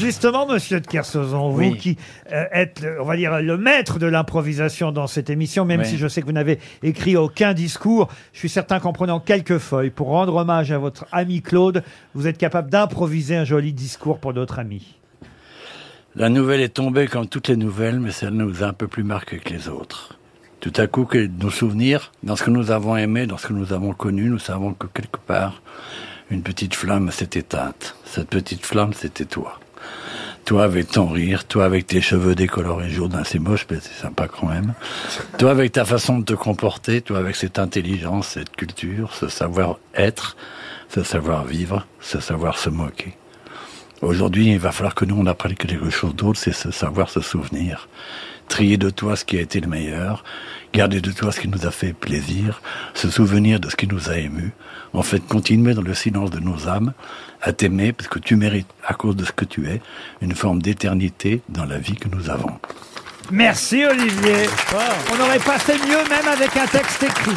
justement, monsieur de Kersauzon, vous Oui. qui euh, êtes, le- on va dire, le maître de l'improvisation dans cette émission, même Oui. si je sais que vous n'avez écrit aucun discours, je suis certain qu'en prenant quelques feuilles pour rendre hommage à votre ami Claude, vous êtes capable d'improviser un joli discours pour d'autres amis. La nouvelle est tombée comme toutes les nouvelles, mais celle nous a un peu plus marqué que les autres. Tout à coup, que nos souvenirs, dans ce que nous avons aimé, dans ce que nous avons connu, nous savons que quelque part, une petite flamme s'est éteinte. Cette petite flamme, c'était toi. Toi avec ton rire, toi avec tes cheveux décolorés jaunes, c'est moche, mais c'est sympa quand même. Toi avec ta façon de te comporter, toi avec cette intelligence, cette culture, ce savoir-être, ce savoir-vivre, ce savoir se moquer. Aujourd'hui, il va falloir que nous, on apprenne quelque chose d'autre, c'est savoir se souvenir. Trier de toi ce qui a été le meilleur, garder de toi ce qui nous a fait plaisir, se souvenir de ce qui nous a émus. En fait, continuer dans le silence de nos âmes à t'aimer parce que tu mérites, à cause de ce que tu es, une forme d'éternité dans la vie que nous avons. Merci Olivier. On n'aurait pas fait mieux même avec un texte écrit.